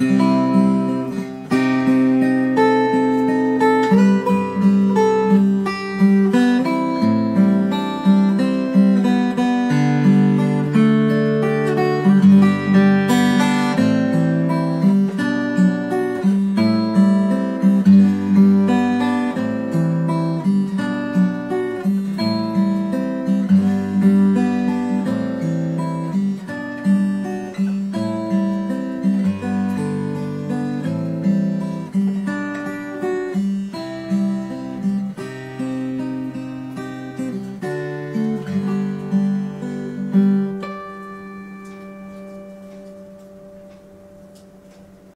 Mm-hmm.